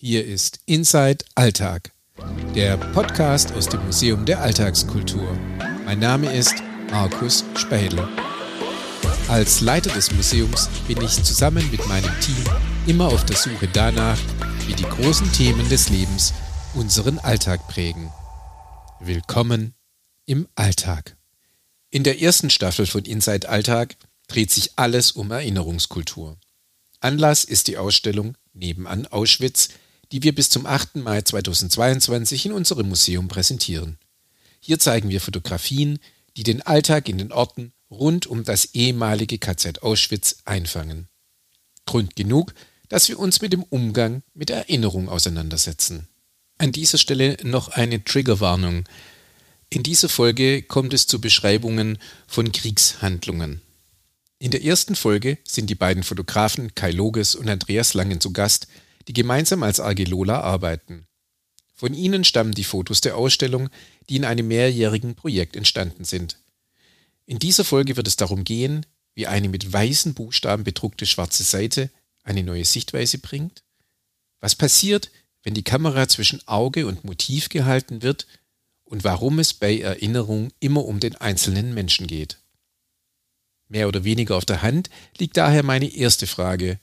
Hier ist Inside Alltag, der Podcast aus dem Museum der Alltagskultur. Mein Name ist Markus Spädel. Als Leiter des Museums bin ich zusammen mit meinem Team immer auf der Suche danach, wie die großen Themen des Lebens unseren Alltag prägen. Willkommen im Alltag. In der ersten Staffel von Inside Alltag dreht sich alles um Erinnerungskultur. Anlass ist die Ausstellung Nebenan Auschwitz, die wir bis zum 8. Mai 2022 in unserem Museum präsentieren. Hier zeigen wir Fotografien, die den Alltag in den Orten rund um das ehemalige KZ Auschwitz einfangen. Grund genug, dass wir uns mit dem Umgang mit Erinnerung auseinandersetzen. An dieser Stelle noch eine Triggerwarnung. In dieser Folge kommt es zu Beschreibungen von Kriegshandlungen. In der ersten Folge sind die beiden Fotografen Kai Loges und Andreas Langen zu Gast, die gemeinsam als Argelola arbeiten. Von ihnen stammen die Fotos der Ausstellung, die in einem mehrjährigen Projekt entstanden sind. In dieser Folge wird es darum gehen, wie eine mit weißen Buchstaben bedruckte schwarze Seite eine neue Sichtweise bringt, was passiert, wenn die Kamera zwischen Auge und Motiv gehalten wird und warum es bei Erinnerung immer um den einzelnen Menschen geht. Mehr oder weniger auf der Hand liegt daher meine erste Frage,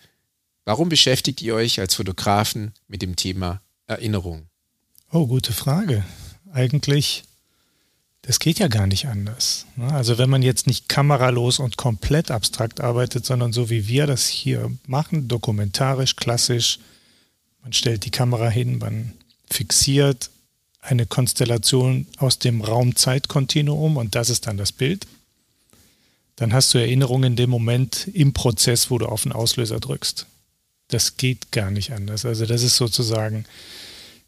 Warum beschäftigt ihr euch als Fotografen mit dem Thema Erinnerung? Oh, gute Frage. Eigentlich, das geht ja gar nicht anders. Ne? Also wenn man jetzt nicht kameralos und komplett abstrakt arbeitet, sondern so wie wir das hier machen, dokumentarisch, klassisch, man stellt die Kamera hin, man fixiert eine Konstellation aus dem Raum-Zeit-Kontinuum und das ist dann das Bild. Dann hast du Erinnerungen in dem Moment im Prozess, wo du auf den Auslöser drückst das geht gar nicht anders. Also das ist sozusagen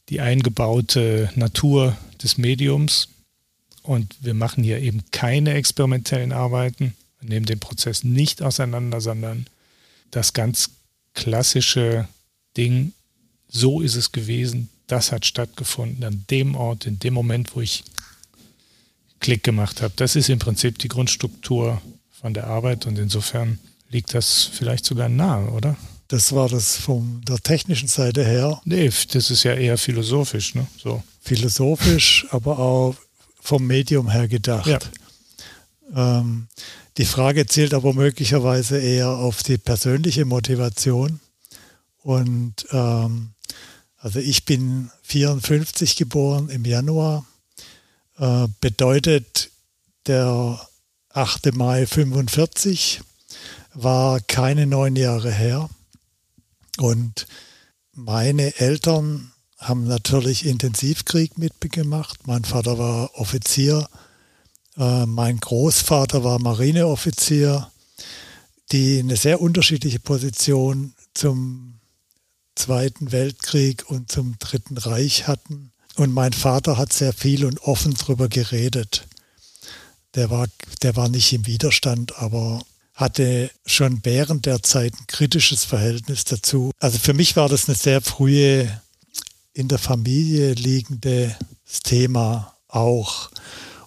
die eingebaute Natur des Mediums. Und wir machen hier eben keine experimentellen Arbeiten, nehmen den Prozess nicht auseinander, sondern das ganz klassische Ding, so ist es gewesen, das hat stattgefunden an dem Ort, in dem Moment, wo ich Klick gemacht habe. Das ist im Prinzip die Grundstruktur von der Arbeit und insofern liegt das vielleicht sogar nahe, oder? Das war das von der technischen Seite her. Nee, das ist ja eher philosophisch, ne? So. Philosophisch, aber auch vom Medium her gedacht. Ja. Ähm, die Frage zielt aber möglicherweise eher auf die persönliche Motivation. Und ähm, also ich bin 54 geboren im Januar. Äh, bedeutet der 8. Mai 45 war keine neun Jahre her. Und meine Eltern haben natürlich Intensivkrieg mitgemacht. Mein Vater war Offizier, äh, mein Großvater war Marineoffizier, die eine sehr unterschiedliche Position zum Zweiten Weltkrieg und zum Dritten Reich hatten. Und mein Vater hat sehr viel und offen darüber geredet. Der war, der war nicht im Widerstand, aber hatte schon während der Zeit ein kritisches Verhältnis dazu. Also für mich war das eine sehr frühe, in der Familie liegendes Thema auch.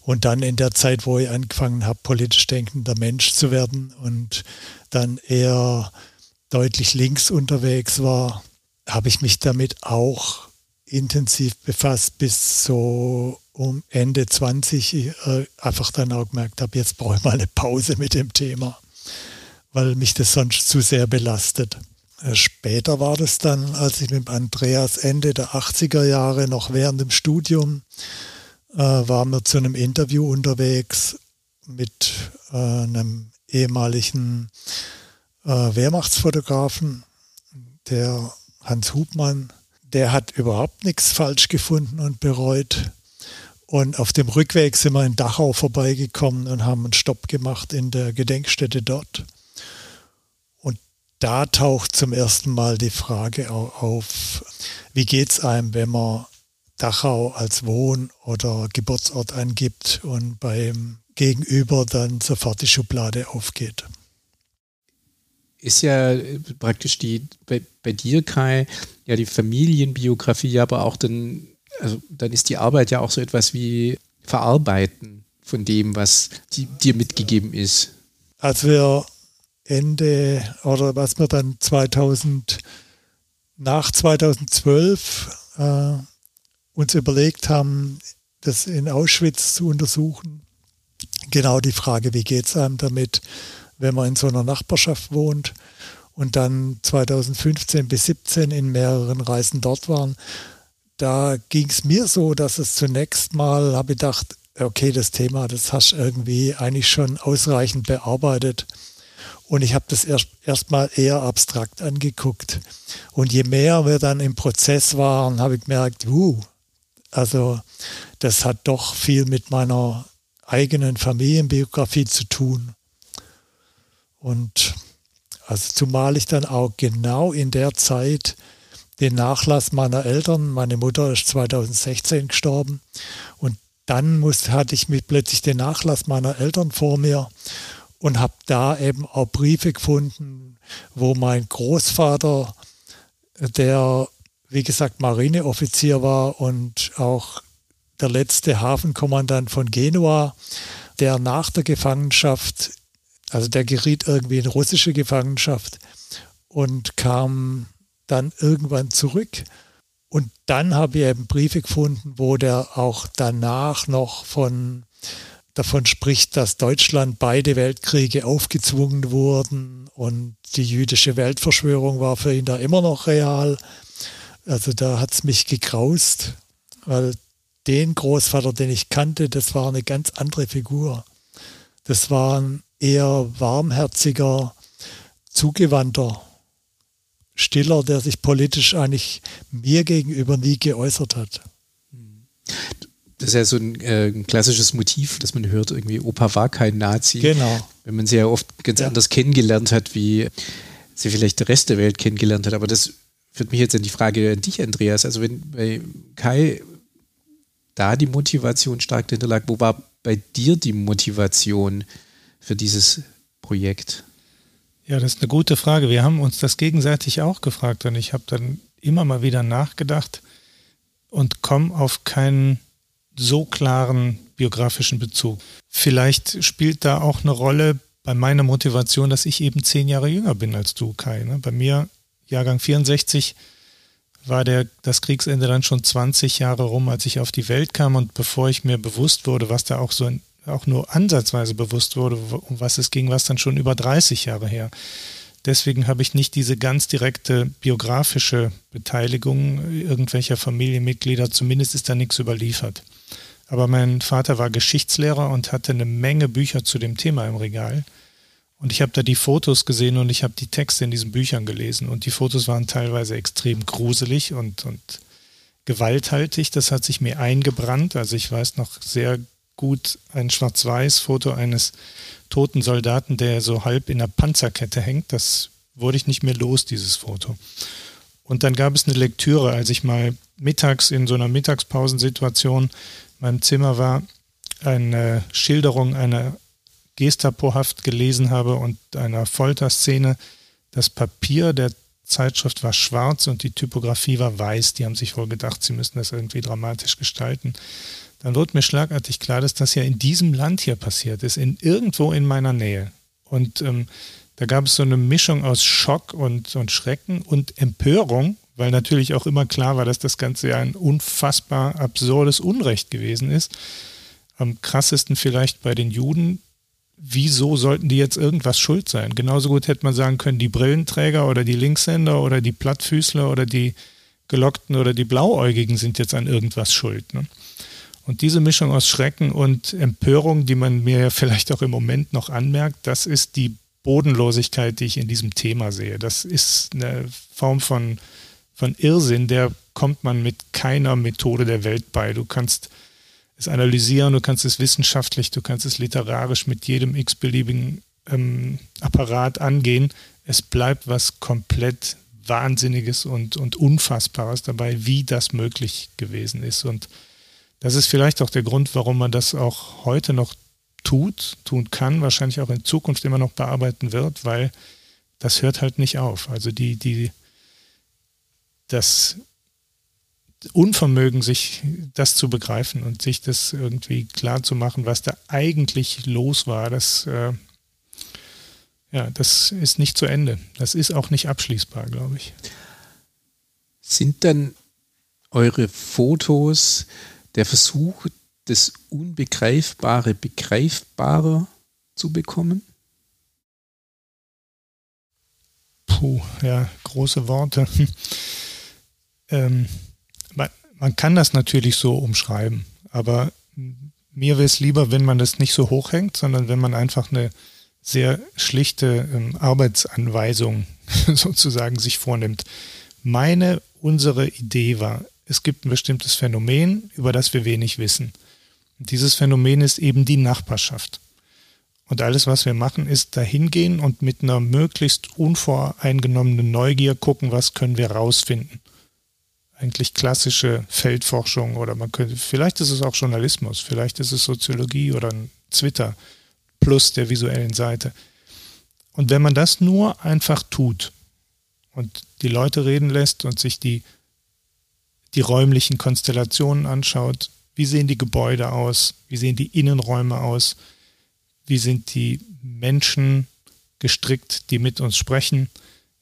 Und dann in der Zeit, wo ich angefangen habe, politisch denkender Mensch zu werden und dann eher deutlich links unterwegs war, habe ich mich damit auch intensiv befasst bis so um Ende 20 ich, äh, einfach dann auch gemerkt habe, jetzt brauche ich mal eine Pause mit dem Thema weil mich das sonst zu sehr belastet. Äh, später war das dann, als ich mit Andreas Ende der 80er Jahre noch während dem Studium äh, waren wir zu einem Interview unterwegs mit äh, einem ehemaligen äh, Wehrmachtsfotografen, der Hans Hubmann. Der hat überhaupt nichts falsch gefunden und bereut. Und auf dem Rückweg sind wir in Dachau vorbeigekommen und haben einen Stopp gemacht in der Gedenkstätte dort da taucht zum ersten Mal die Frage auf, wie geht es einem, wenn man Dachau als Wohn- oder Geburtsort angibt und beim Gegenüber dann sofort die Schublade aufgeht. Ist ja praktisch die bei, bei dir, Kai, ja die Familienbiografie, aber auch dann, also dann ist die Arbeit ja auch so etwas wie Verarbeiten von dem, was die, dir mitgegeben ist. Als wir Ende oder was wir dann 2019 nach 2012 äh, uns überlegt haben, das in Auschwitz zu untersuchen. Genau die Frage, wie geht es einem damit, wenn man in so einer Nachbarschaft wohnt und dann 2015 bis 2017 in mehreren Reisen dort waren. Da ging es mir so, dass es zunächst mal, habe ich gedacht, okay, das Thema, das hast du irgendwie eigentlich schon ausreichend bearbeitet. Und ich habe das erst erstmal eher abstrakt angeguckt. Und je mehr wir dann im Prozess waren, habe ich gemerkt, uh, also das hat doch viel mit meiner eigenen Familienbiografie zu tun. Und also zumal ich dann auch genau in der Zeit den Nachlass meiner Eltern, meine Mutter ist 2016 gestorben und dann musste, hatte ich mich plötzlich den Nachlass meiner Eltern vor mir und habe da eben auch Briefe gefunden, wo mein Großvater, der wie gesagt Marineoffizier war und auch der letzte Hafenkommandant von Genua, der nach der Gefangenschaft, also der geriet irgendwie in russische Gefangenschaft und kam dann irgendwann zurück. Und dann habe ich eben Briefe gefunden, wo der auch danach noch von, davon spricht, dass Deutschland beide Weltkriege aufgezwungen wurden und die jüdische Weltverschwörung war für ihn da immer noch real. Also da hat es mich gekraust, weil den Großvater, den ich kannte, das war eine ganz andere Figur. Das war ein eher warmherziger, zugewandter Stiller, der sich politisch eigentlich mir gegenüber nie geäußert hat. Das ist ja so ein, äh, ein, klassisches Motiv, das man hört, irgendwie Opa war kein Nazi. Genau. Wenn man sie ja oft ganz ja. anders kennengelernt hat, wie sie vielleicht der Rest der Welt kennengelernt hat. Aber das führt mich jetzt an die Frage an dich, Andreas. Also wenn bei Kai da die Motivation stark dahinter lag, wo war bei dir die Motivation für dieses Projekt? Ja, das ist eine gute Frage. Wir haben uns das gegenseitig auch gefragt und ich habe dann immer mal wieder nachgedacht und komme auf keinen so klaren biografischen Bezug. Vielleicht spielt da auch eine Rolle bei meiner Motivation, dass ich eben zehn Jahre jünger bin als du, Kai. Ne? Bei mir, Jahrgang 64, war der, das Kriegsende dann schon 20 Jahre rum, als ich auf die Welt kam und bevor ich mir bewusst wurde, was da auch so in auch nur ansatzweise bewusst wurde, um was es ging, was dann schon über 30 Jahre her. Deswegen habe ich nicht diese ganz direkte biografische Beteiligung irgendwelcher Familienmitglieder, zumindest ist da nichts überliefert. Aber mein Vater war Geschichtslehrer und hatte eine Menge Bücher zu dem Thema im Regal. Und ich habe da die Fotos gesehen und ich habe die Texte in diesen Büchern gelesen. Und die Fotos waren teilweise extrem gruselig und, und gewalthaltig. Das hat sich mir eingebrannt. Also ich weiß noch sehr gut ein Schwarz-Weiß-Foto eines toten Soldaten, der so halb in der Panzerkette hängt. Das wurde ich nicht mehr los, dieses Foto. Und dann gab es eine Lektüre, als ich mal mittags in so einer Mittagspausensituation in meinem Zimmer war, eine Schilderung einer Gestapohaft gelesen habe und einer Folterszene. Das Papier der Zeitschrift war schwarz und die Typografie war weiß. Die haben sich wohl gedacht, sie müssten das irgendwie dramatisch gestalten dann wird mir schlagartig klar, dass das ja in diesem Land hier passiert ist, in irgendwo in meiner Nähe. Und ähm, da gab es so eine Mischung aus Schock und, und Schrecken und Empörung, weil natürlich auch immer klar war, dass das Ganze ja ein unfassbar absurdes Unrecht gewesen ist. Am krassesten vielleicht bei den Juden. Wieso sollten die jetzt irgendwas schuld sein? Genauso gut hätte man sagen können, die Brillenträger oder die Linkshänder oder die Plattfüßler oder die Gelockten oder die Blauäugigen sind jetzt an irgendwas schuld. Ne? Und diese Mischung aus Schrecken und Empörung, die man mir ja vielleicht auch im Moment noch anmerkt, das ist die Bodenlosigkeit, die ich in diesem Thema sehe. Das ist eine Form von, von Irrsinn, der kommt man mit keiner Methode der Welt bei. Du kannst es analysieren, du kannst es wissenschaftlich, du kannst es literarisch mit jedem x-beliebigen ähm, Apparat angehen. Es bleibt was komplett Wahnsinniges und, und Unfassbares dabei, wie das möglich gewesen ist. Und das ist vielleicht auch der Grund, warum man das auch heute noch tut, tun kann, wahrscheinlich auch in Zukunft immer noch bearbeiten wird, weil das hört halt nicht auf. Also die, die, das Unvermögen, sich das zu begreifen und sich das irgendwie klar zu machen, was da eigentlich los war, das, äh, ja, das ist nicht zu Ende. Das ist auch nicht abschließbar, glaube ich. Sind dann eure Fotos der Versuch, das Unbegreifbare begreifbarer zu bekommen? Puh, ja, große Worte. ähm, man, man, kann das natürlich so umschreiben, aber mir wäre es lieber, wenn man das nicht so hochhängt, sondern wenn man einfach eine sehr schlichte ähm, Arbeitsanweisung sozusagen sich vornimmt. Meine, unsere Idee war, es gibt ein bestimmtes Phänomen, über das wir wenig wissen. Dieses Phänomen ist eben die Nachbarschaft. Und alles, was wir machen, ist dahingehen und mit einer möglichst unvoreingenommenen Neugier gucken, was können wir rausfinden. Eigentlich klassische Feldforschung oder man könnte, vielleicht ist es auch Journalismus, vielleicht ist es Soziologie oder ein Twitter plus der visuellen Seite. Und wenn man das nur einfach tut und die Leute reden lässt und sich die, die räumlichen Konstellationen anschaut, wie sehen die Gebäude aus, wie sehen die Innenräume aus, wie sind die Menschen gestrickt, die mit uns sprechen,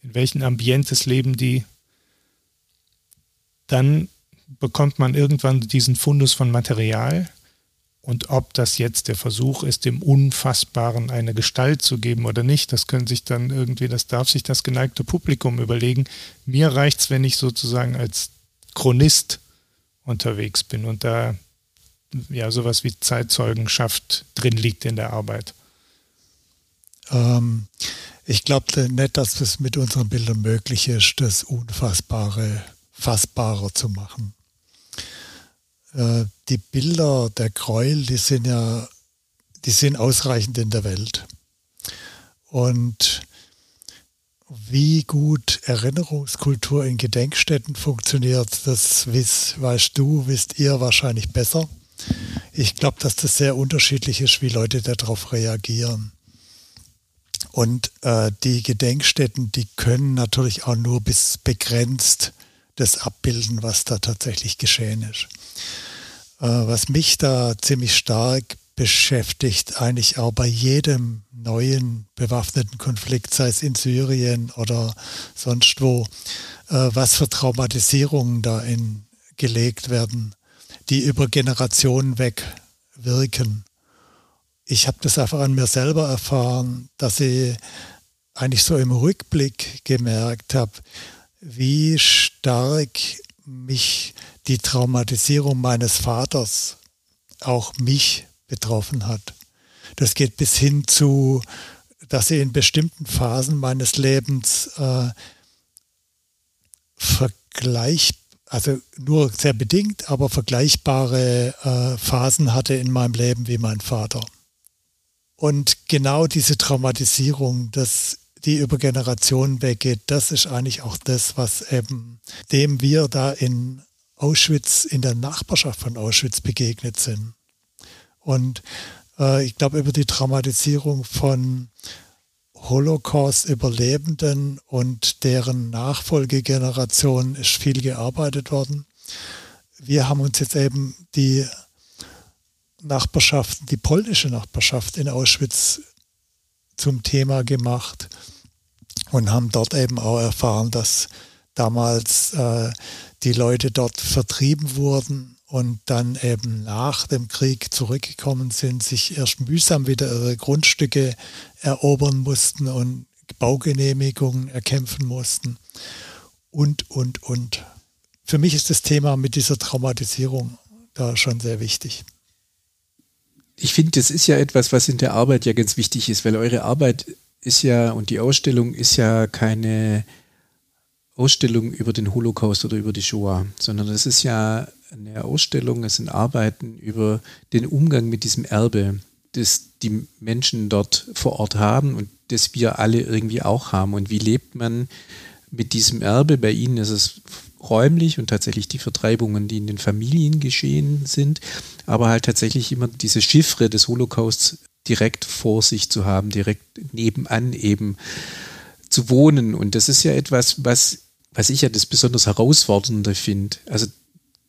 in welchen Ambientes leben die, dann bekommt man irgendwann diesen Fundus von Material, und ob das jetzt der Versuch ist, dem Unfassbaren eine Gestalt zu geben oder nicht, das können sich dann irgendwie, das darf sich das geneigte Publikum überlegen. Mir reicht es, wenn ich sozusagen als Chronist unterwegs bin. Und da ja sowas wie Zeitzeugenschaft drin liegt in der Arbeit. Ähm, ich glaube nicht, dass es mit unseren Bildern möglich ist, das Unfassbare fassbarer zu machen. Äh, die Bilder der Gräuel, die sind ja, die sind ausreichend in der Welt. Und wie gut Erinnerungskultur in Gedenkstätten funktioniert, das weißt, weißt du, wisst ihr wahrscheinlich besser. Ich glaube, dass das sehr unterschiedlich ist, wie Leute darauf reagieren. Und äh, die Gedenkstätten, die können natürlich auch nur bis begrenzt das abbilden, was da tatsächlich geschehen ist. Äh, was mich da ziemlich stark beschäftigt, eigentlich auch bei jedem neuen bewaffneten Konflikt, sei es in Syrien oder sonst wo, äh, was für Traumatisierungen da in, gelegt werden, die über Generationen weg wirken. Ich habe das einfach an mir selber erfahren, dass ich eigentlich so im Rückblick gemerkt habe, wie stark mich die Traumatisierung meines Vaters auch mich betroffen hat. Das geht bis hin zu, dass ich in bestimmten Phasen meines Lebens äh, vergleich, also nur sehr bedingt, aber vergleichbare äh, Phasen hatte in meinem Leben wie mein Vater. Und genau diese Traumatisierung, das die über Generationen weggeht, das ist eigentlich auch das, was eben dem wir da in Auschwitz, in der Nachbarschaft von Auschwitz begegnet sind. Und äh, ich glaube, über die Traumatisierung von Holocaust-Überlebenden und deren Nachfolgegenerationen ist viel gearbeitet worden. Wir haben uns jetzt eben die Nachbarschaft, die polnische Nachbarschaft in Auschwitz zum Thema gemacht und haben dort eben auch erfahren, dass damals äh, die Leute dort vertrieben wurden und dann eben nach dem Krieg zurückgekommen sind, sich erst mühsam wieder ihre Grundstücke erobern mussten und Baugenehmigungen erkämpfen mussten und, und, und. Für mich ist das Thema mit dieser Traumatisierung da schon sehr wichtig ich finde, das ist ja etwas, was in der Arbeit ja ganz wichtig ist, weil eure Arbeit ist ja und die Ausstellung ist ja keine Ausstellung über den Holocaust oder über die Shoah, sondern es ist ja eine Ausstellung, es sind Arbeiten über den Umgang mit diesem Erbe, das die Menschen dort vor Ort haben und das wir alle irgendwie auch haben. Und wie lebt man mit diesem Erbe? Bei Ihnen ist es räumlich und tatsächlich die Vertreibungen, die in den Familien geschehen sind, aber halt tatsächlich immer diese Chiffre des Holocausts direkt vor sich zu haben, direkt nebenan eben zu wohnen. Und das ist ja etwas, was, was ich ja das besonders Herausfordernde finde. Also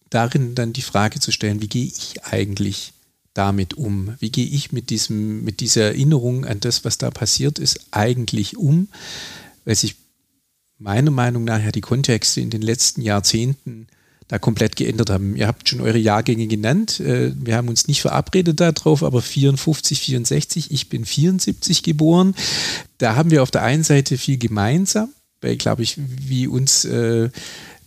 darin dann die Frage zu stellen, wie gehe ich eigentlich damit um? Wie gehe ich mit diesem, mit dieser Erinnerung an das, was da passiert ist, eigentlich um? Weil sich meiner Meinung nach ja die Kontexte in den letzten Jahrzehnten da komplett geändert haben. Ihr habt schon eure Jahrgänge genannt. Äh, wir haben uns nicht verabredet darauf, aber 54, 64, ich bin 74 geboren. Da haben wir auf der einen Seite viel gemeinsam, weil, glaube ich, wie uns äh,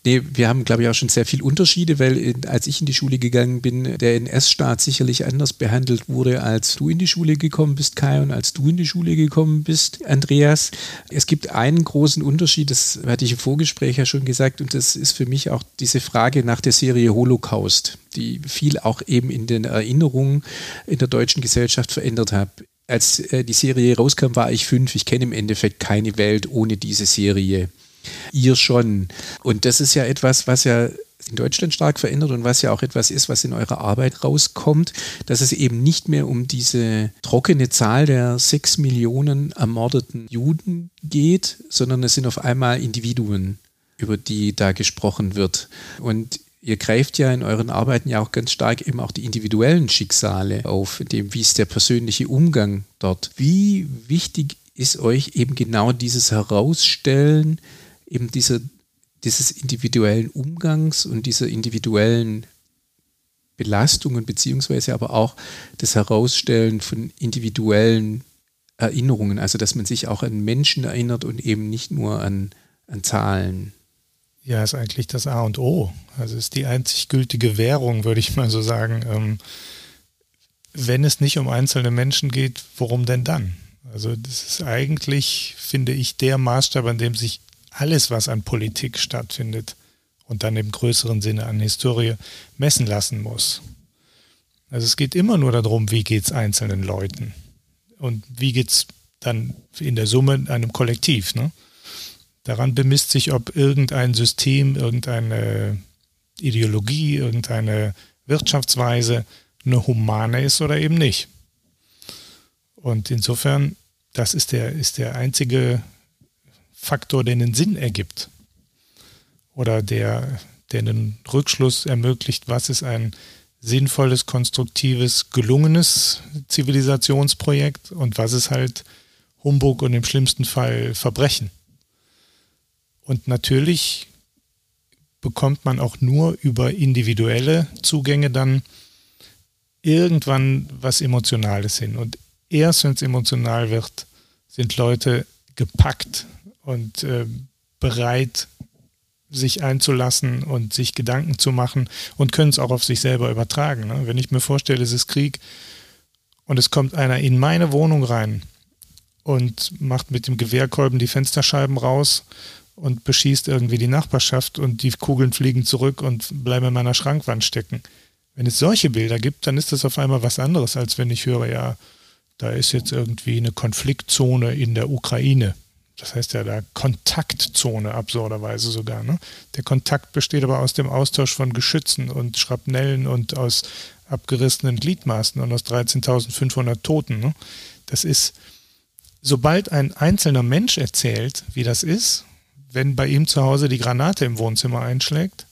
Nee, wir haben, glaube ich, auch schon sehr viele Unterschiede, weil in, als ich in die Schule gegangen bin, der NS-Staat sicherlich anders behandelt wurde, als du in die Schule gekommen bist, Kai, und als du in die Schule gekommen bist, Andreas. Es gibt einen großen Unterschied, das hatte ich im Vorgespräch ja schon gesagt, und das ist für mich auch diese Frage nach der Serie Holocaust, die viel auch eben in den Erinnerungen in der deutschen Gesellschaft verändert hat als äh, die Serie rauskam, war ich fünf. Ich kenne im Endeffekt keine Welt ohne diese Serie. Ihr schon. Und das ist ja etwas, was ja in Deutschland stark verändert und was ja auch etwas ist, was in eurer Arbeit rauskommt, dass es eben nicht mehr um diese trockene Zahl der sechs Millionen ermordeten Juden geht, sondern es sind auf einmal Individuen, über die da gesprochen wird. Und ihr greift ja in euren Arbeiten ja auch ganz stark eben auch die individuellen Schicksale auf, dem, wie ist der persönliche Umgang dort. Wie wichtig ist euch eben genau dieses Herausstellen eben dieser, dieses individuellen Umgangs und dieser individuellen Belastungen, beziehungsweise aber auch das Herausstellen von individuellen Erinnerungen, also dass man sich auch an Menschen erinnert und eben nicht nur an, an Zahlen. Ja, ist eigentlich das A und O. Also ist die einzig gültige Währung, würde ich mal so sagen. Ähm, wenn es nicht um einzelne Menschen geht, worum denn dann? Also das ist eigentlich, finde ich, der Maßstab, an dem sich alles, was an Politik stattfindet und dann im größeren Sinne an Historie messen lassen muss. Also es geht immer nur darum, wie geht es einzelnen Leuten und wie geht es dann in der Summe einem Kollektiv. Ne? Daran bemisst sich, ob irgendein System, irgendeine Ideologie, irgendeine Wirtschaftsweise eine humane ist oder eben nicht. Und insofern, das ist der, ist der einzige Faktor, der einen Sinn ergibt oder der, der einen Rückschluss ermöglicht, was ist ein sinnvolles, konstruktives, gelungenes Zivilisationsprojekt und was ist halt Humbug und im schlimmsten Fall Verbrechen. Und natürlich bekommt man auch nur über individuelle Zugänge dann irgendwann was Emotionales hin. Und erst wenn es emotional wird, sind Leute gepackt und äh, bereit, sich einzulassen und sich Gedanken zu machen und können es auch auf sich selber übertragen. Ne? Wenn ich mir vorstelle, es ist Krieg und es kommt einer in meine Wohnung rein und macht mit dem Gewehrkolben die Fensterscheiben raus und beschießt irgendwie die Nachbarschaft und die Kugeln fliegen zurück und bleiben in meiner Schrankwand stecken. Wenn es solche Bilder gibt, dann ist das auf einmal was anderes, als wenn ich höre, ja, da ist jetzt irgendwie eine Konfliktzone in der Ukraine das heißt ja da Kontaktzone absurderweise sogar. Ne? Der Kontakt besteht aber aus dem Austausch von Geschützen und Schrapnellen und aus abgerissenen Gliedmaßen und aus 13.500 Toten. Ne? Das ist, sobald ein einzelner Mensch erzählt, wie das ist, wenn bei ihm zu Hause die Granate im Wohnzimmer einschlägt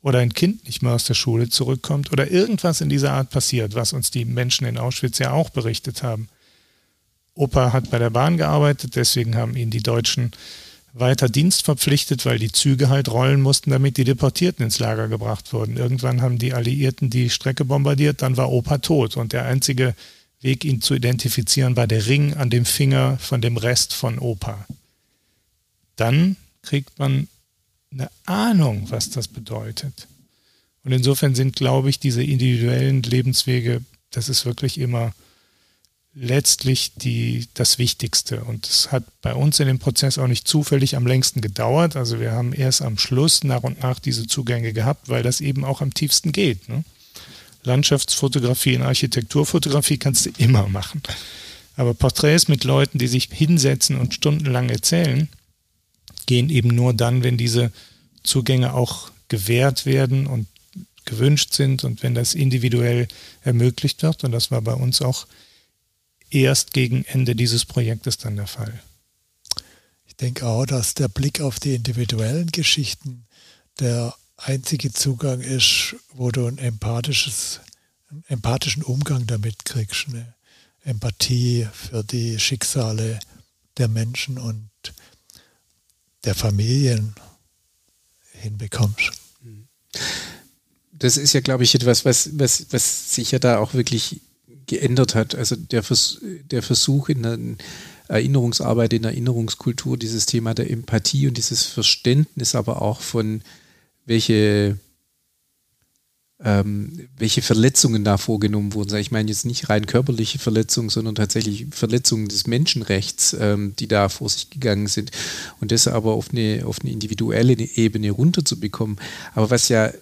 oder ein Kind nicht mehr aus der Schule zurückkommt oder irgendwas in dieser Art passiert, was uns die Menschen in Auschwitz ja auch berichtet haben, Opa hat bei der Bahn gearbeitet, deswegen haben ihn die Deutschen weiter Dienst verpflichtet, weil die Züge halt rollen mussten, damit die Deportierten ins Lager gebracht wurden. Irgendwann haben die Alliierten die Strecke bombardiert, dann war Opa tot und der einzige Weg, ihn zu identifizieren, war der Ring an dem Finger von dem Rest von Opa. Dann kriegt man eine Ahnung, was das bedeutet. Und insofern sind, glaube ich, diese individuellen Lebenswege, das ist wirklich immer letztlich die, das Wichtigste. Und es hat bei uns in dem Prozess auch nicht zufällig am längsten gedauert. Also wir haben erst am Schluss nach und nach diese Zugänge gehabt, weil das eben auch am tiefsten geht. Ne? Landschaftsfotografie und Architekturfotografie kannst du immer machen. Aber Porträts mit Leuten, die sich hinsetzen und stundenlang erzählen, gehen eben nur dann, wenn diese Zugänge auch gewährt werden und gewünscht sind und wenn das individuell ermöglicht wird. Und das war bei uns auch erst gegen Ende dieses Projektes dann der Fall. Ich denke auch, dass der Blick auf die individuellen Geschichten der einzige Zugang ist, wo du ein empathisches, einen empathischen Umgang damit kriegst, eine Empathie für die Schicksale der Menschen und der Familien hinbekommst. Das ist ja, glaube ich, etwas, was, was, was sich ja da auch wirklich geändert hat. Also der, Vers der Versuch in der Erinnerungsarbeit, in der Erinnerungskultur, dieses Thema der Empathie und dieses Verständnis aber auch von welche ähm, welche Verletzungen da vorgenommen wurden. Ich meine jetzt nicht rein körperliche Verletzungen, sondern tatsächlich Verletzungen des Menschenrechts, ähm, die da vor sich gegangen sind. Und das aber auf eine, auf eine individuelle Ebene runterzubekommen. Aber was ja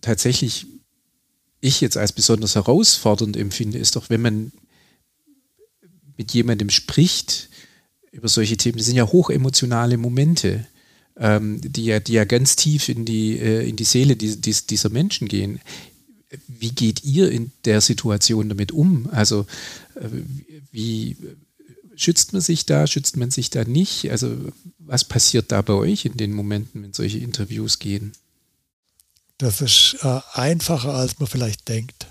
tatsächlich ich jetzt als besonders herausfordernd empfinde, ist doch, wenn man mit jemandem spricht über solche Themen, das sind ja hochemotionale Momente ähm, die, ja, die ja ganz tief in die, äh, in die Seele die, die, dieser Menschen gehen. Wie geht ihr in der Situation damit um? Also äh, wie schützt man sich da, schützt man sich da nicht? Also was passiert da bei euch in den Momenten, wenn solche Interviews gehen? Das ist äh, einfacher, als man vielleicht denkt,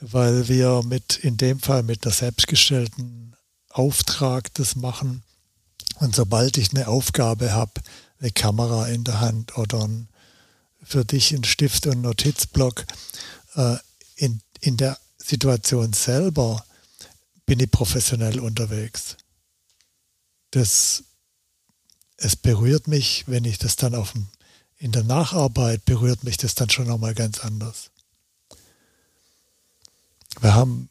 weil wir mit in dem Fall mit der selbstgestellten Auftrag das machen. Und sobald ich eine Aufgabe habe, eine Kamera in der Hand oder ein, für dich ein Stift und Notizblock. Äh, in, in der Situation selber bin ich professionell unterwegs. Das, es berührt mich, wenn ich das dann auf dem, in der Nacharbeit berührt mich das dann schon nochmal ganz anders. Wir haben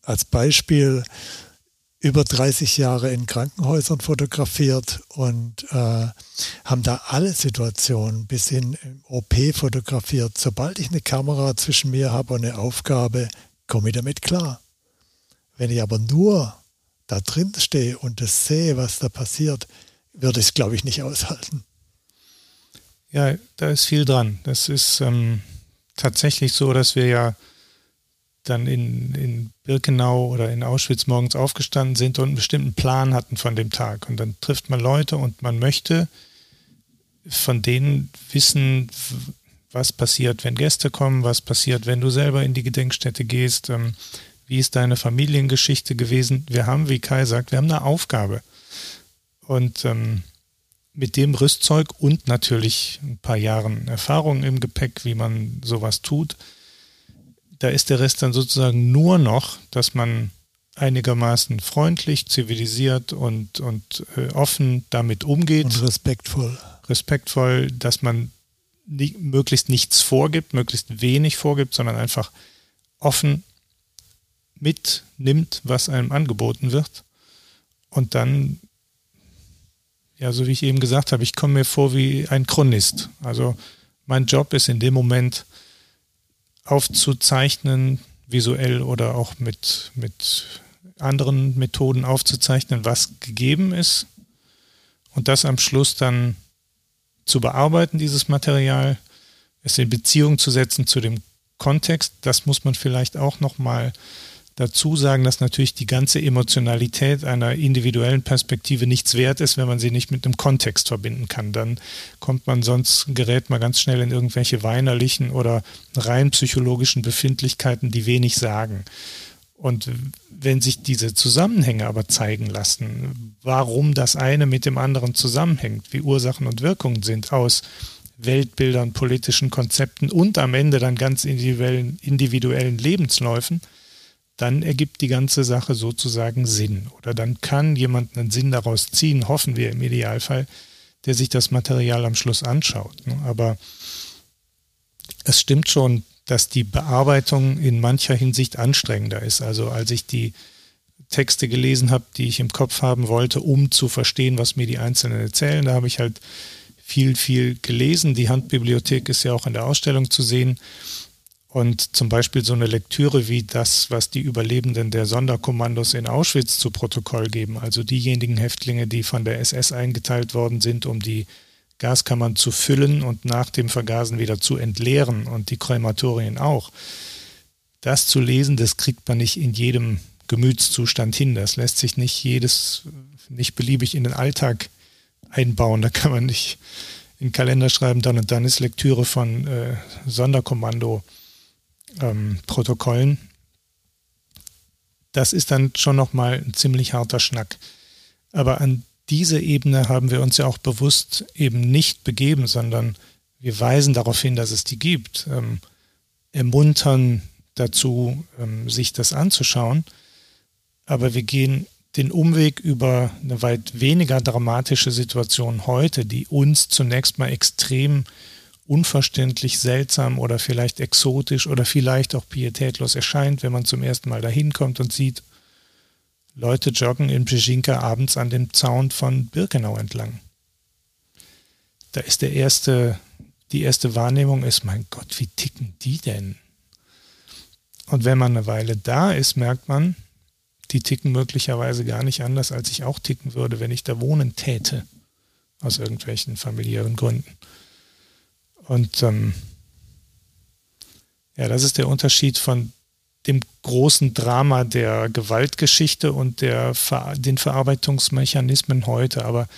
als Beispiel über 30 Jahre in Krankenhäusern fotografiert und äh, haben da alle Situationen bis in im OP fotografiert. Sobald ich eine Kamera zwischen mir habe und eine Aufgabe, komme ich damit klar. Wenn ich aber nur da drin stehe und das sehe, was da passiert, würde ich es, glaube ich, nicht aushalten. Ja, da ist viel dran. Das ist ähm, tatsächlich so, dass wir ja dann in, in Birkenau oder in Auschwitz morgens aufgestanden sind und einen bestimmten Plan hatten von dem Tag. Und dann trifft man Leute und man möchte von denen wissen, was passiert, wenn Gäste kommen, was passiert, wenn du selber in die Gedenkstätte gehst, ähm, wie ist deine Familiengeschichte gewesen. Wir haben, wie Kai sagt, wir haben eine Aufgabe. Und ähm, mit dem Rüstzeug und natürlich ein paar Jahren Erfahrung im Gepäck, wie man sowas tut, da ist der Rest dann sozusagen nur noch, dass man einigermaßen freundlich, zivilisiert und, und äh, offen damit umgeht. Und respektvoll. Respektvoll, dass man nie, möglichst nichts vorgibt, möglichst wenig vorgibt, sondern einfach offen mitnimmt, was einem angeboten wird. Und dann, ja, so wie ich eben gesagt habe, ich komme mir vor wie ein Chronist. Also mein Job ist in dem Moment, aufzuzeichnen, visuell oder auch mit, mit anderen Methoden aufzuzeichnen, was gegeben ist und das am Schluss dann zu bearbeiten, dieses Material, es in Beziehung zu setzen zu dem Kontext, das muss man vielleicht auch nochmal mal dazu sagen, dass natürlich die ganze Emotionalität einer individuellen Perspektive nichts wert ist, wenn man sie nicht mit einem Kontext verbinden kann. Dann kommt man sonst, gerät man ganz schnell in irgendwelche weinerlichen oder rein psychologischen Befindlichkeiten, die wenig sagen. Und wenn sich diese Zusammenhänge aber zeigen lassen, warum das eine mit dem anderen zusammenhängt, wie Ursachen und Wirkungen sind aus Weltbildern, politischen Konzepten und am Ende dann ganz individuellen, individuellen Lebensläufen, dann ergibt die ganze Sache sozusagen Sinn. Oder dann kann jemand einen Sinn daraus ziehen, hoffen wir im Idealfall, der sich das Material am Schluss anschaut. Ne? Aber es stimmt schon, dass die Bearbeitung in mancher Hinsicht anstrengender ist. Also als ich die Texte gelesen habe, die ich im Kopf haben wollte, um zu verstehen, was mir die Einzelnen erzählen, da habe ich halt viel, viel gelesen. Die Handbibliothek ist ja auch in der Ausstellung zu sehen. Und zum Beispiel so eine Lektüre wie das, was die Überlebenden der Sonderkommandos in Auschwitz zu Protokoll geben, also diejenigen Häftlinge, die von der SS eingeteilt worden sind, um die Gaskammern zu füllen und nach dem Vergasen wieder zu entleeren und die Krematorien auch. Das zu lesen, das kriegt man nicht in jedem Gemütszustand hin. Das lässt sich nicht jedes, nicht beliebig in den Alltag einbauen. Da kann man nicht in den Kalender schreiben, dann und dann ist Lektüre von äh, Sonderkommando ähm, Protokollen. Das ist dann schon nochmal ein ziemlich harter Schnack. Aber an diese Ebene haben wir uns ja auch bewusst eben nicht begeben, sondern wir weisen darauf hin, dass es die gibt, ähm, ermuntern dazu, ähm, sich das anzuschauen. Aber wir gehen den Umweg über eine weit weniger dramatische Situation heute, die uns zunächst mal extrem unverständlich, seltsam oder vielleicht exotisch oder vielleicht auch pietätlos erscheint, wenn man zum ersten Mal dahin kommt und sieht, Leute joggen in Brzezinka abends an dem Zaun von Birkenau entlang. Da ist der erste, die erste Wahrnehmung ist, mein Gott, wie ticken die denn? Und wenn man eine Weile da ist, merkt man, die ticken möglicherweise gar nicht anders, als ich auch ticken würde, wenn ich da wohnen täte. Aus irgendwelchen familiären Gründen. Und ähm, ja, das ist der Unterschied von dem großen Drama der Gewaltgeschichte und der, den Verarbeitungsmechanismen heute. Aber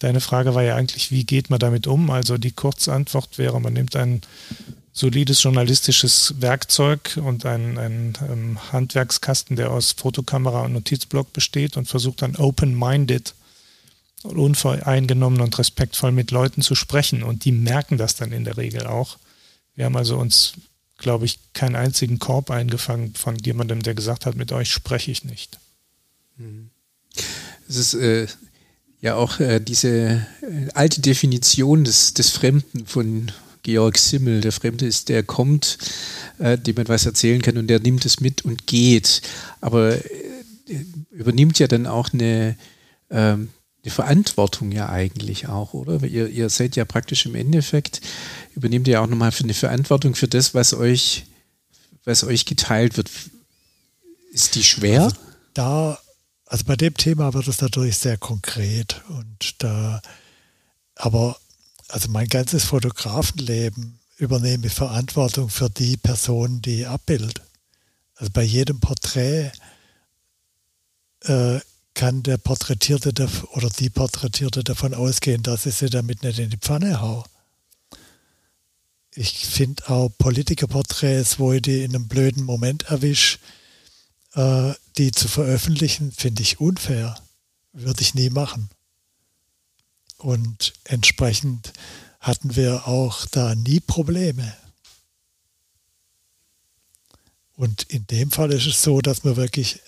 deine Frage war ja eigentlich, wie geht man damit um? Also die Kurzantwort wäre, man nimmt ein solides journalistisches Werkzeug und einen, einen ähm, Handwerkskasten, der aus Fotokamera und Notizblock besteht und versucht dann open-minded unvoreingenommen und respektvoll mit Leuten zu sprechen. Und die merken das dann in der Regel auch. Wir haben also uns, glaube ich, keinen einzigen Korb eingefangen von jemandem, der gesagt hat, mit euch spreche ich nicht. Mhm. Es ist äh, ja auch äh, diese äh, alte Definition des, des Fremden von Georg Simmel. Der Fremde ist, der kommt, äh, dem man was erzählen kann und der nimmt es mit und geht. Aber äh, übernimmt ja dann auch eine, eine Verantwortung ja eigentlich auch, oder? Ihr, ihr seid ja praktisch im Endeffekt, übernehmt ihr auch nochmal für eine Verantwortung für das, was euch, was euch geteilt wird. Ist die schwer? Also da, also bei dem Thema wird es natürlich sehr konkret und da, aber also mein ganzes Fotografenleben übernehme ich Verantwortung für die Person, die ich abbild. Also bei jedem Porträt äh, kann der Porträtierte oder die Porträtierte davon ausgehen, dass ich sie damit nicht in die Pfanne hau. Ich finde auch Politikerporträts, wo ich die in einem blöden Moment erwische, äh, die zu veröffentlichen, finde ich unfair. Würde ich nie machen. Und entsprechend hatten wir auch da nie Probleme. Und in dem Fall ist es so, dass wir wirklich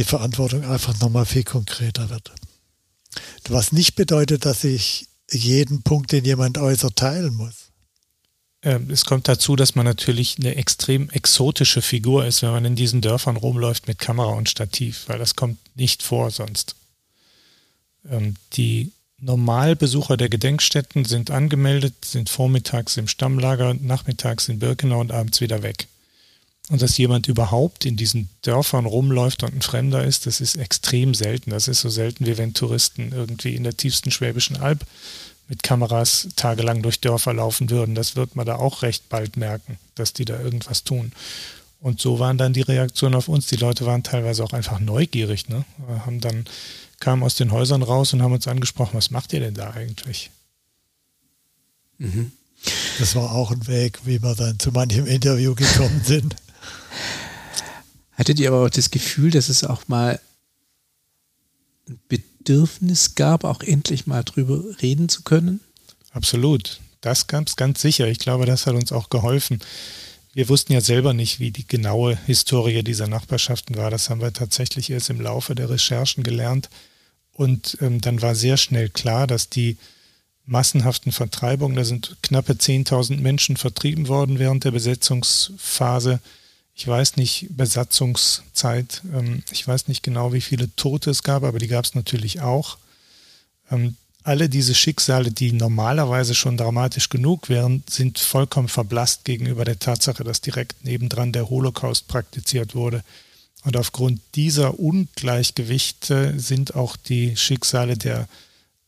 die Verantwortung einfach nochmal viel konkreter wird. Was nicht bedeutet, dass ich jeden Punkt, den jemand äußert, teilen muss. Ähm, es kommt dazu, dass man natürlich eine extrem exotische Figur ist, wenn man in diesen Dörfern rumläuft mit Kamera und Stativ, weil das kommt nicht vor sonst. Ähm, die Normalbesucher der Gedenkstätten sind angemeldet, sind vormittags im Stammlager, nachmittags in Birkenau und abends wieder weg. Und dass jemand überhaupt in diesen Dörfern rumläuft und ein Fremder ist, das ist extrem selten. Das ist so selten, wie wenn Touristen irgendwie in der tiefsten Schwäbischen Alb mit Kameras tagelang durch Dörfer laufen würden. Das wird man da auch recht bald merken, dass die da irgendwas tun. Und so waren dann die Reaktionen auf uns. Die Leute waren teilweise auch einfach neugierig, ne? haben dann kamen aus den Häusern raus und haben uns angesprochen, was macht ihr denn da eigentlich? Mhm. Das war auch ein Weg, wie wir dann zu manchem Interview gekommen sind. Hattet ihr aber auch das Gefühl, dass es auch mal ein Bedürfnis gab, auch endlich mal drüber reden zu können? Absolut. Das gab es ganz sicher. Ich glaube, das hat uns auch geholfen. Wir wussten ja selber nicht, wie die genaue Historie dieser Nachbarschaften war. Das haben wir tatsächlich erst im Laufe der Recherchen gelernt. Und ähm, dann war sehr schnell klar, dass die massenhaften Vertreibungen, da sind knappe 10.000 Menschen vertrieben worden während der Besetzungsphase, ich weiß nicht, Besatzungszeit, ähm, ich weiß nicht genau, wie viele Tote es gab, aber die gab es natürlich auch. Ähm, alle diese Schicksale, die normalerweise schon dramatisch genug wären, sind vollkommen verblasst gegenüber der Tatsache, dass direkt nebendran der Holocaust praktiziert wurde. Und aufgrund dieser Ungleichgewichte sind auch die Schicksale der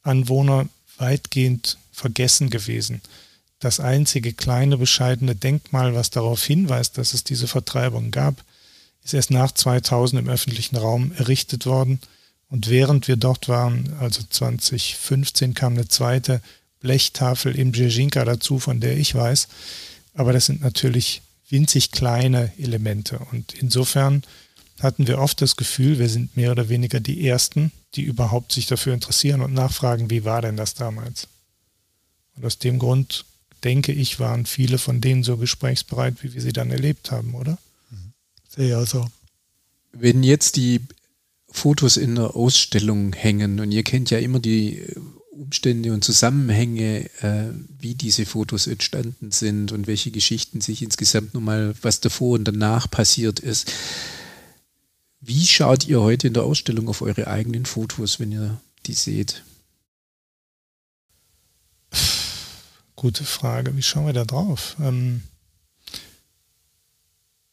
Anwohner weitgehend vergessen gewesen das einzige kleine bescheidene Denkmal, was darauf hinweist, dass es diese Vertreibung gab, ist erst nach 2000 im öffentlichen Raum errichtet worden. Und während wir dort waren, also 2015, kam eine zweite Blechtafel im Brzezinka dazu, von der ich weiß. Aber das sind natürlich winzig kleine Elemente. Und insofern hatten wir oft das Gefühl, wir sind mehr oder weniger die Ersten, die überhaupt sich dafür interessieren und nachfragen, wie war denn das damals? Und aus dem Grund, denke ich, waren viele von denen so gesprächsbereit, wie wir sie dann erlebt haben, oder? Mhm. Sehe also. Wenn jetzt die Fotos in der Ausstellung hängen und ihr kennt ja immer die Umstände und Zusammenhänge, äh, wie diese Fotos entstanden sind und welche Geschichten sich insgesamt nochmal, was davor und danach passiert ist. Wie schaut ihr heute in der Ausstellung auf eure eigenen Fotos, wenn ihr die seht? Gute Frage. Wie schauen wir da drauf? Ähm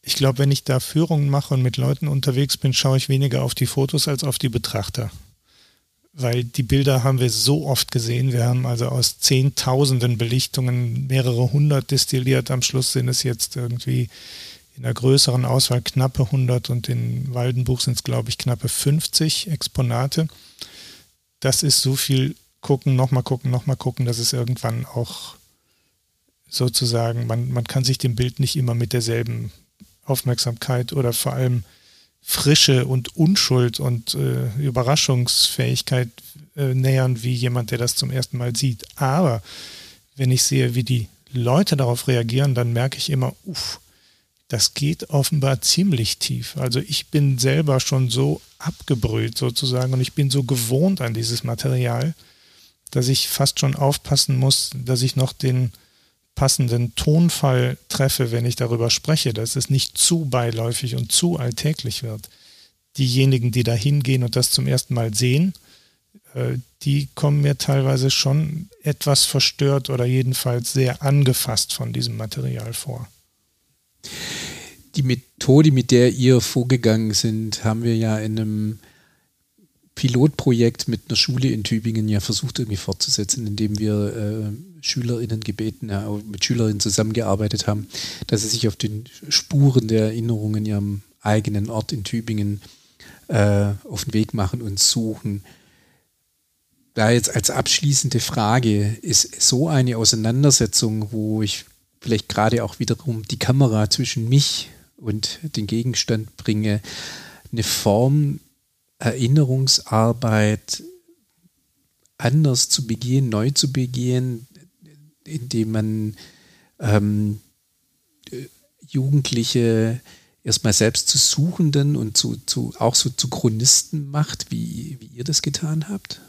ich glaube, wenn ich da Führungen mache und mit Leuten unterwegs bin, schaue ich weniger auf die Fotos als auf die Betrachter. Weil die Bilder haben wir so oft gesehen. Wir haben also aus Zehntausenden Belichtungen mehrere hundert destilliert. Am Schluss sind es jetzt irgendwie in der größeren Auswahl knappe 100 und in Waldenbuch sind es, glaube ich, knappe 50 Exponate. Das ist so viel gucken, nochmal gucken, nochmal gucken, dass es irgendwann auch sozusagen, man, man kann sich dem Bild nicht immer mit derselben Aufmerksamkeit oder vor allem Frische und Unschuld und äh, Überraschungsfähigkeit äh, nähern wie jemand, der das zum ersten Mal sieht. Aber wenn ich sehe, wie die Leute darauf reagieren, dann merke ich immer, uff, das geht offenbar ziemlich tief. Also ich bin selber schon so abgebrüht sozusagen und ich bin so gewohnt an dieses Material, dass ich fast schon aufpassen muss, dass ich noch den passenden Tonfall treffe, wenn ich darüber spreche, dass es nicht zu beiläufig und zu alltäglich wird. Diejenigen, die da hingehen und das zum ersten Mal sehen, äh, die kommen mir teilweise schon etwas verstört oder jedenfalls sehr angefasst von diesem Material vor. Die Methode, mit der ihr vorgegangen sind, haben wir ja in einem Pilotprojekt mit einer Schule in Tübingen ja versucht irgendwie fortzusetzen, indem wir äh, SchülerInnen gebeten, ja, mit SchülerInnen zusammengearbeitet haben, dass sie sich auf den Spuren der Erinnerungen in ihrem eigenen Ort in Tübingen äh, auf den Weg machen und suchen. Da jetzt als abschließende Frage, ist so eine Auseinandersetzung, wo ich vielleicht gerade auch wiederum die Kamera zwischen mich und den Gegenstand bringe, eine Form Erinnerungsarbeit anders zu begehen, neu zu begehen, indem man ähm, Jugendliche erstmal selbst zu Suchenden und zu, zu, auch so zu Chronisten macht, wie, wie ihr das getan habt?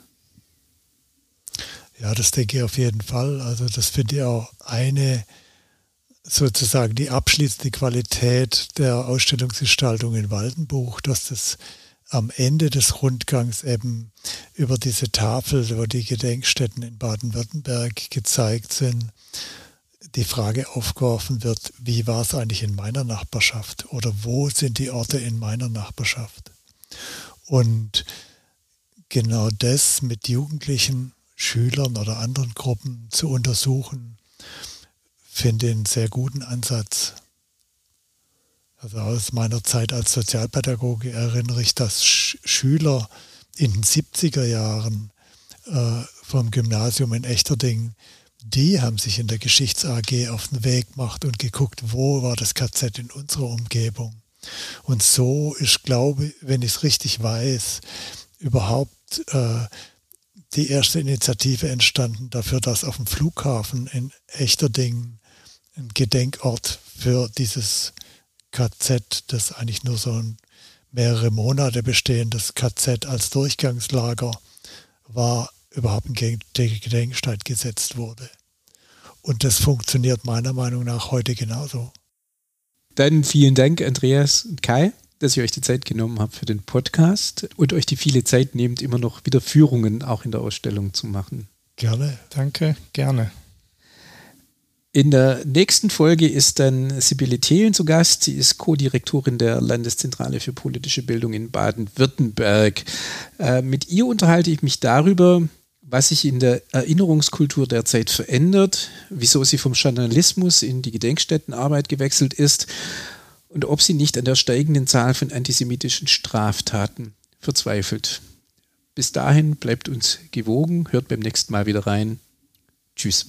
Ja, das denke ich auf jeden Fall. Also das finde ich auch eine sozusagen die abschließende Qualität der Ausstellungsgestaltung in Waldenbuch, dass das am Ende des Rundgangs eben über diese Tafel, wo die Gedenkstätten in Baden-Württemberg gezeigt sind, die Frage aufgeworfen wird, wie war es eigentlich in meiner Nachbarschaft oder wo sind die Orte in meiner Nachbarschaft? Und genau das mit Jugendlichen, Schülern oder anderen Gruppen zu untersuchen, finde ich einen sehr guten Ansatz. Also aus meiner Zeit als Sozialpädagoge erinnere ich, dass Sch Schüler in den 70er Jahren äh, vom Gymnasium in Echterding, die haben sich in der Geschichts AG auf den Weg gemacht und geguckt, wo war das KZ in unserer Umgebung. Und so ist, glaube ich, wenn ich es richtig weiß, überhaupt äh, die erste Initiative entstanden dafür, dass auf dem Flughafen in Echterding ein Gedenkort für dieses KZ, das eigentlich nur so ein mehrere Monate bestehendes KZ als Durchgangslager war, überhaupt ein Gedenkstein gesetzt wurde. Und das funktioniert meiner Meinung nach heute genauso. Dann vielen Dank, Andreas und Kai, dass ihr euch die Zeit genommen habt für den Podcast und euch die viele Zeit nehmt, immer noch wieder Führungen auch in der Ausstellung zu machen. Gerne. Danke, gerne. In der nächsten Folge ist dann Sibylle Thelen zu Gast. Sie ist Co-Direktorin der Landeszentrale für politische Bildung in Baden-Württemberg. Äh, mit ihr unterhalte ich mich darüber, was sich in der Erinnerungskultur derzeit verändert, wieso sie vom Journalismus in die Gedenkstättenarbeit gewechselt ist und ob sie nicht an der steigenden Zahl von antisemitischen Straftaten verzweifelt. Bis dahin bleibt uns gewogen, hört beim nächsten Mal wieder rein. Tschüss.